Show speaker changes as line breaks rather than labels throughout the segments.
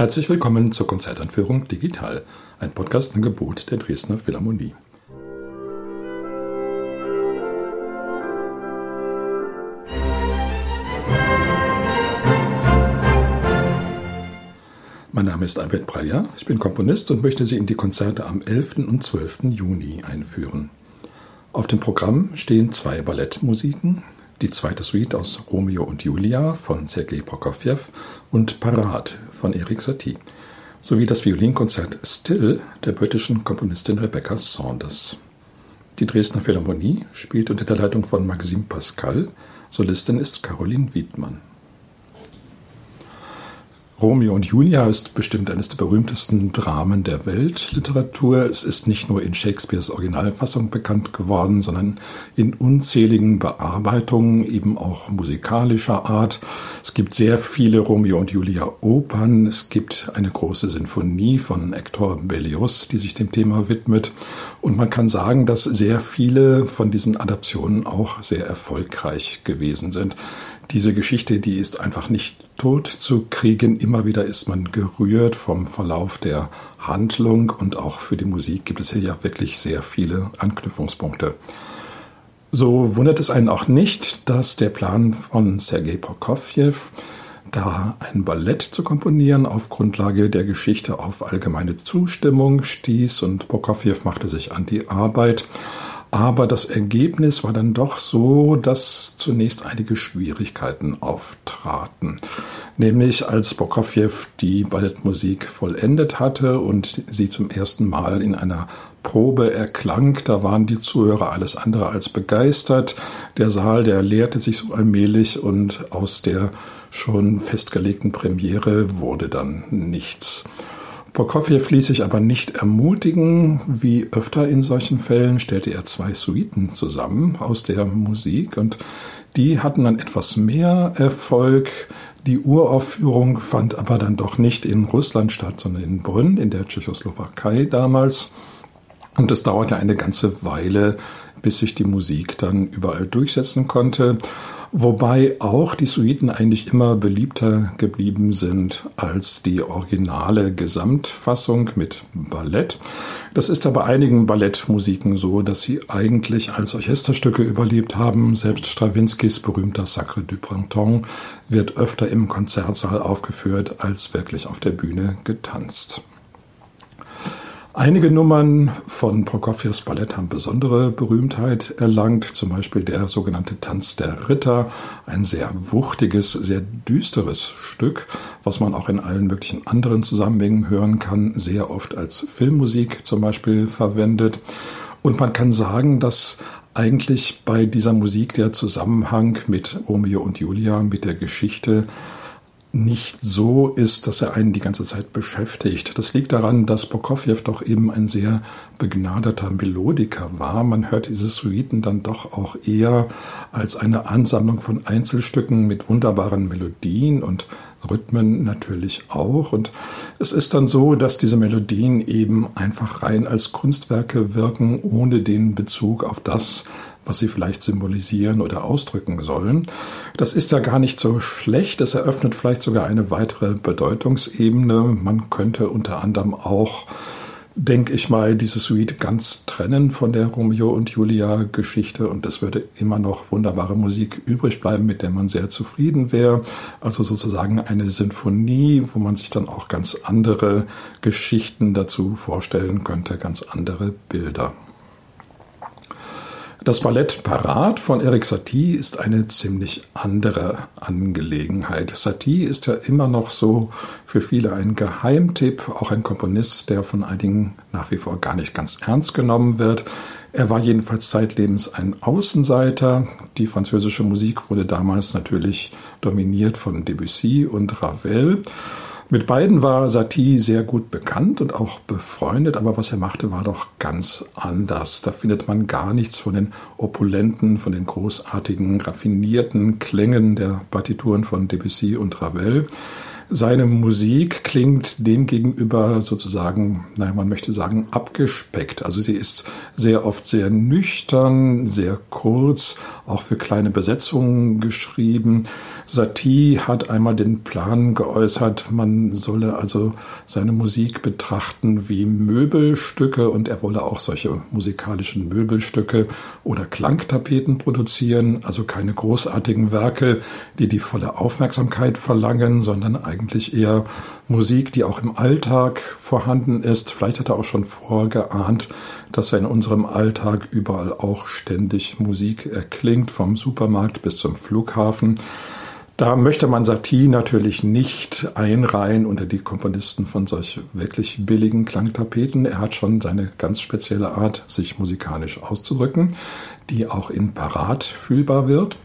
Herzlich willkommen zur Konzertanführung Digital, ein Podcast-Angebot der Dresdner Philharmonie. Mein Name ist Albert Breyer, ich bin Komponist und möchte Sie in die Konzerte am 11. und 12. Juni einführen. Auf dem Programm stehen zwei Ballettmusiken, die zweite Suite aus Romeo und Julia von Sergei Prokofjew und Parat von Erik Satie, sowie das Violinkonzert Still der britischen Komponistin Rebecca Saunders. Die Dresdner Philharmonie spielt unter der Leitung von Maxime Pascal, Solistin ist Caroline Wiedmann. Romeo und Julia ist bestimmt eines der berühmtesten Dramen der Weltliteratur. Es ist nicht nur in Shakespeares Originalfassung bekannt geworden, sondern in unzähligen Bearbeitungen, eben auch musikalischer Art. Es gibt sehr viele Romeo und Julia Opern. Es gibt eine große Sinfonie von Hector Berlioz, die sich dem Thema widmet. Und man kann sagen, dass sehr viele von diesen Adaptionen auch sehr erfolgreich gewesen sind diese Geschichte, die ist einfach nicht tot zu kriegen. Immer wieder ist man gerührt vom Verlauf der Handlung und auch für die Musik gibt es hier ja wirklich sehr viele Anknüpfungspunkte. So wundert es einen auch nicht, dass der Plan von Sergei Prokofjew, da ein Ballett zu komponieren, auf Grundlage der Geschichte auf allgemeine Zustimmung stieß und Prokofjew machte sich an die Arbeit. Aber das Ergebnis war dann doch so, dass zunächst einige Schwierigkeiten auftraten. Nämlich als Prokofjew die Ballettmusik vollendet hatte und sie zum ersten Mal in einer Probe erklang, da waren die Zuhörer alles andere als begeistert. Der Saal, der leerte sich so allmählich und aus der schon festgelegten Premiere wurde dann nichts. Prokofjew ließ sich aber nicht ermutigen. Wie öfter in solchen Fällen stellte er zwei Suiten zusammen aus der Musik und die hatten dann etwas mehr Erfolg. Die Uraufführung fand aber dann doch nicht in Russland statt, sondern in Brünn, in der Tschechoslowakei damals. Und es dauerte eine ganze Weile, bis sich die Musik dann überall durchsetzen konnte. Wobei auch die Suiten eigentlich immer beliebter geblieben sind als die originale Gesamtfassung mit Ballett. Das ist aber einigen Ballettmusiken so, dass sie eigentlich als Orchesterstücke überlebt haben. Selbst Strawinskys berühmter Sacre du Printemps wird öfter im Konzertsaal aufgeführt als wirklich auf der Bühne getanzt. Einige Nummern von Prokofjews Ballett haben besondere Berühmtheit erlangt, zum Beispiel der sogenannte Tanz der Ritter, ein sehr wuchtiges, sehr düsteres Stück, was man auch in allen möglichen anderen Zusammenhängen hören kann, sehr oft als Filmmusik zum Beispiel verwendet. Und man kann sagen, dass eigentlich bei dieser Musik der Zusammenhang mit Romeo und Julia, mit der Geschichte, nicht so ist, dass er einen die ganze Zeit beschäftigt. Das liegt daran, dass Prokofjew doch eben ein sehr begnadeter Melodiker war. Man hört diese Suiten dann doch auch eher als eine Ansammlung von Einzelstücken mit wunderbaren Melodien und Rhythmen natürlich auch. Und es ist dann so, dass diese Melodien eben einfach rein als Kunstwerke wirken, ohne den Bezug auf das, was sie vielleicht symbolisieren oder ausdrücken sollen. Das ist ja gar nicht so schlecht. Es eröffnet vielleicht sogar eine weitere Bedeutungsebene. Man könnte unter anderem auch denke ich mal, diese Suite ganz trennen von der Romeo und Julia Geschichte und es würde immer noch wunderbare Musik übrig bleiben, mit der man sehr zufrieden wäre. Also sozusagen eine Sinfonie, wo man sich dann auch ganz andere Geschichten dazu vorstellen könnte, ganz andere Bilder. Das Ballett Parat von Erik Satie ist eine ziemlich andere Angelegenheit. Satie ist ja immer noch so für viele ein Geheimtipp, auch ein Komponist, der von einigen nach wie vor gar nicht ganz ernst genommen wird. Er war jedenfalls zeitlebens ein Außenseiter. Die französische Musik wurde damals natürlich dominiert von Debussy und Ravel. Mit beiden war Satie sehr gut bekannt und auch befreundet, aber was er machte, war doch ganz anders. Da findet man gar nichts von den opulenten, von den großartigen, raffinierten Klängen der Partituren von Debussy und Ravel. Seine Musik klingt demgegenüber sozusagen, naja, man möchte sagen, abgespeckt. Also sie ist sehr oft sehr nüchtern, sehr kurz, auch für kleine Besetzungen geschrieben. Satie hat einmal den Plan geäußert, man solle also seine Musik betrachten wie Möbelstücke und er wolle auch solche musikalischen Möbelstücke oder Klangtapeten produzieren, also keine großartigen Werke, die die volle Aufmerksamkeit verlangen, sondern eigentlich eher Musik, die auch im Alltag vorhanden ist. Vielleicht hat er auch schon vorgeahnt, dass er in unserem Alltag überall auch ständig Musik erklingt, vom Supermarkt bis zum Flughafen. Da möchte man Satie natürlich nicht einreihen unter die Komponisten von solch wirklich billigen Klangtapeten. Er hat schon seine ganz spezielle Art, sich musikalisch auszudrücken, die auch in Parat fühlbar wird.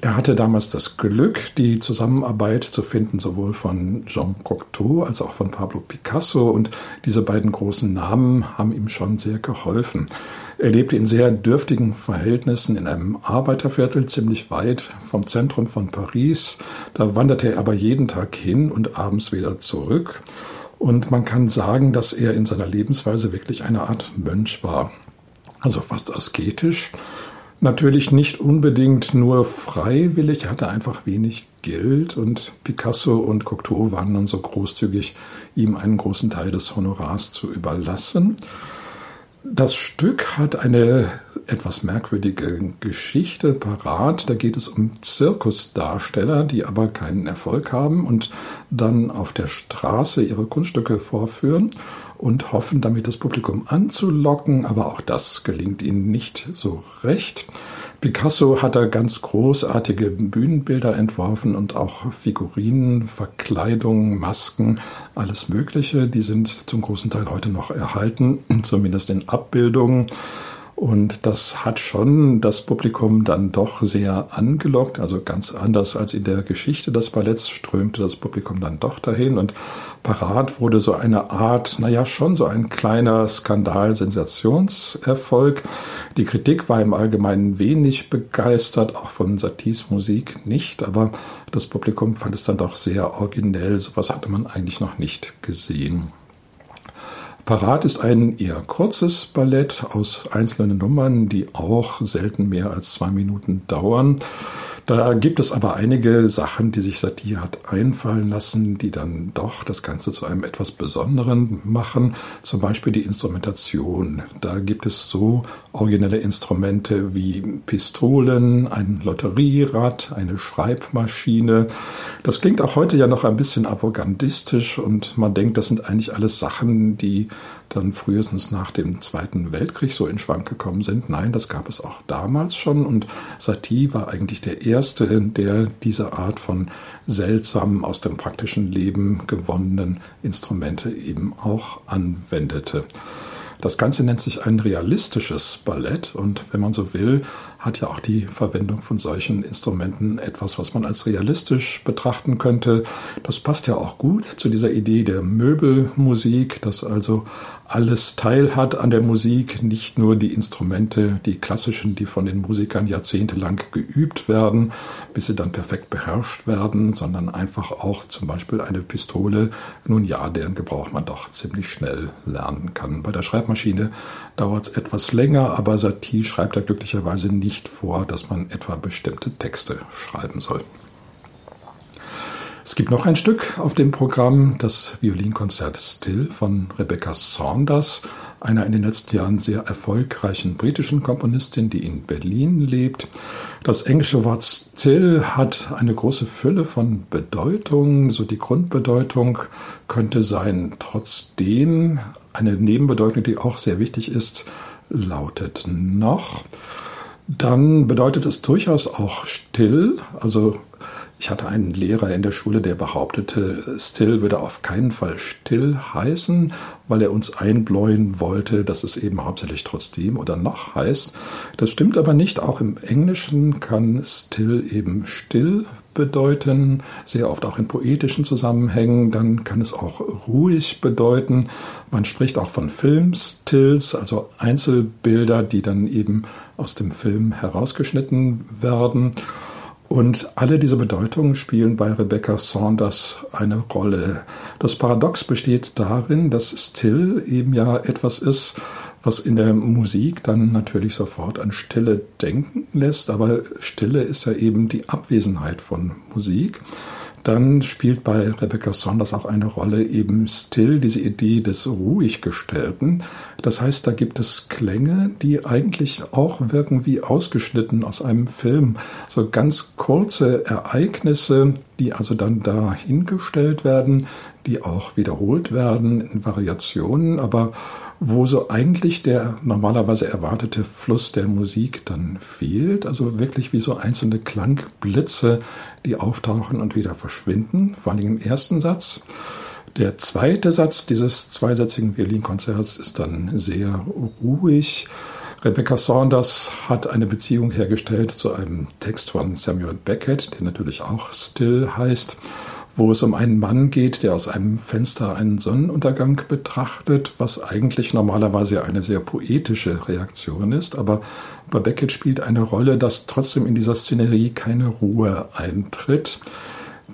Er hatte damals das Glück, die Zusammenarbeit zu finden, sowohl von Jean Cocteau als auch von Pablo Picasso. Und diese beiden großen Namen haben ihm schon sehr geholfen. Er lebte in sehr dürftigen Verhältnissen in einem Arbeiterviertel, ziemlich weit vom Zentrum von Paris. Da wanderte er aber jeden Tag hin und abends wieder zurück. Und man kann sagen, dass er in seiner Lebensweise wirklich eine Art Mönch war. Also fast asketisch Natürlich nicht unbedingt nur freiwillig, er hatte einfach wenig Geld und Picasso und Cocteau waren dann so großzügig, ihm einen großen Teil des Honorars zu überlassen. Das Stück hat eine etwas merkwürdige Geschichte parat. Da geht es um Zirkusdarsteller, die aber keinen Erfolg haben und dann auf der Straße ihre Kunststücke vorführen und hoffen, damit das Publikum anzulocken. Aber auch das gelingt ihnen nicht so recht. Picasso hat da ganz großartige Bühnenbilder entworfen und auch Figurinen, Verkleidungen, Masken, alles Mögliche. Die sind zum großen Teil heute noch erhalten, zumindest in Abbildungen. Und das hat schon das Publikum dann doch sehr angelockt. Also ganz anders als in der Geschichte des Balletts strömte das Publikum dann doch dahin. Und parat wurde so eine Art, naja, schon so ein kleiner Skandal-Sensationserfolg. Die Kritik war im Allgemeinen wenig begeistert, auch von Saties Musik nicht. Aber das Publikum fand es dann doch sehr originell. Sowas hatte man eigentlich noch nicht gesehen. Parat ist ein eher kurzes Ballett aus einzelnen Nummern, die auch selten mehr als zwei Minuten dauern. Da gibt es aber einige Sachen, die sich Satie hat einfallen lassen, die dann doch das Ganze zu einem etwas Besonderen machen. Zum Beispiel die Instrumentation. Da gibt es so originelle Instrumente wie Pistolen, ein Lotterierad, eine Schreibmaschine. Das klingt auch heute ja noch ein bisschen avantgardistisch und man denkt, das sind eigentlich alles Sachen, die dann frühestens nach dem Zweiten Weltkrieg so in Schwank gekommen sind. Nein, das gab es auch damals schon und Satie war eigentlich der Erste, der diese Art von seltsamen, aus dem praktischen Leben gewonnenen Instrumente eben auch anwendete. Das Ganze nennt sich ein realistisches Ballett und wenn man so will, hat ja auch die Verwendung von solchen Instrumenten etwas, was man als realistisch betrachten könnte. Das passt ja auch gut zu dieser Idee der Möbelmusik, dass also alles teil hat an der Musik, nicht nur die Instrumente, die klassischen, die von den Musikern jahrzehntelang geübt werden, bis sie dann perfekt beherrscht werden, sondern einfach auch zum Beispiel eine Pistole, nun ja, deren Gebrauch man doch ziemlich schnell lernen kann. Bei der Schreibmaschine dauert es etwas länger, aber Satie schreibt da glücklicherweise nicht vor, dass man etwa bestimmte Texte schreiben soll. Es gibt noch ein Stück auf dem Programm, das Violinkonzert Still von Rebecca Saunders, einer in den letzten Jahren sehr erfolgreichen britischen Komponistin, die in Berlin lebt. Das englische Wort Still hat eine große Fülle von Bedeutungen. So die Grundbedeutung könnte sein, trotzdem eine Nebenbedeutung, die auch sehr wichtig ist, lautet noch. Dann bedeutet es durchaus auch still, also ich hatte einen Lehrer in der Schule, der behauptete, still würde auf keinen Fall still heißen, weil er uns einbläuen wollte, dass es eben hauptsächlich trotzdem oder noch heißt. Das stimmt aber nicht. Auch im Englischen kann still eben still bedeuten, sehr oft auch in poetischen Zusammenhängen. Dann kann es auch ruhig bedeuten. Man spricht auch von Filmstills, also Einzelbilder, die dann eben aus dem Film herausgeschnitten werden. Und alle diese Bedeutungen spielen bei Rebecca Saunders eine Rolle. Das Paradox besteht darin, dass Still eben ja etwas ist, was in der Musik dann natürlich sofort an Stille denken lässt, aber Stille ist ja eben die Abwesenheit von Musik. Dann spielt bei Rebecca Saunders auch eine Rolle eben still diese Idee des Ruhiggestellten. Das heißt, da gibt es Klänge, die eigentlich auch wirken wie ausgeschnitten aus einem Film. So ganz kurze Ereignisse, die also dann dahingestellt werden, die auch wiederholt werden in Variationen, aber wo so eigentlich der normalerweise erwartete Fluss der Musik dann fehlt. Also wirklich wie so einzelne Klangblitze, die auftauchen und wieder verschwinden, vor allem im ersten Satz. Der zweite Satz dieses zweisätzigen Violinkonzerts ist dann sehr ruhig. Rebecca Saunders hat eine Beziehung hergestellt zu einem Text von Samuel Beckett, der natürlich auch Still heißt wo es um einen Mann geht, der aus einem Fenster einen Sonnenuntergang betrachtet, was eigentlich normalerweise eine sehr poetische Reaktion ist. Aber bei Beckett spielt eine Rolle, dass trotzdem in dieser Szenerie keine Ruhe eintritt.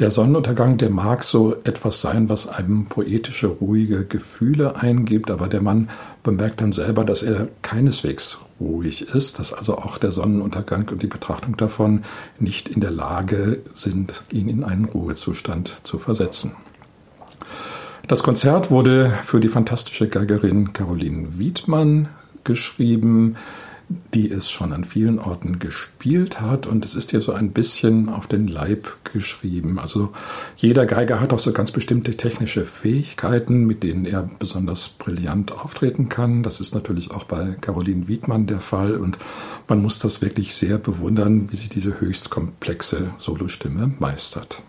Der Sonnenuntergang, der mag so etwas sein, was einem poetische, ruhige Gefühle eingibt, aber der Mann bemerkt dann selber, dass er keineswegs ruhig ist, dass also auch der Sonnenuntergang und die Betrachtung davon nicht in der Lage sind, ihn in einen Ruhezustand zu versetzen. Das Konzert wurde für die fantastische Geigerin Caroline Wiedmann geschrieben die es schon an vielen Orten gespielt hat und es ist ihr so ein bisschen auf den Leib geschrieben. Also jeder Geiger hat auch so ganz bestimmte technische Fähigkeiten, mit denen er besonders brillant auftreten kann. Das ist natürlich auch bei Caroline Wiedmann der Fall und man muss das wirklich sehr bewundern, wie sie diese höchst komplexe Solostimme meistert.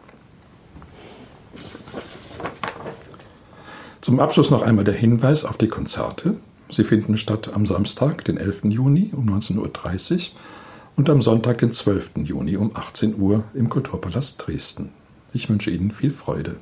Zum Abschluss noch einmal der Hinweis auf die Konzerte. Sie finden statt am Samstag, den 11. Juni um 19.30 Uhr und am Sonntag, den 12. Juni um 18 Uhr im Kulturpalast Dresden. Ich wünsche Ihnen viel Freude.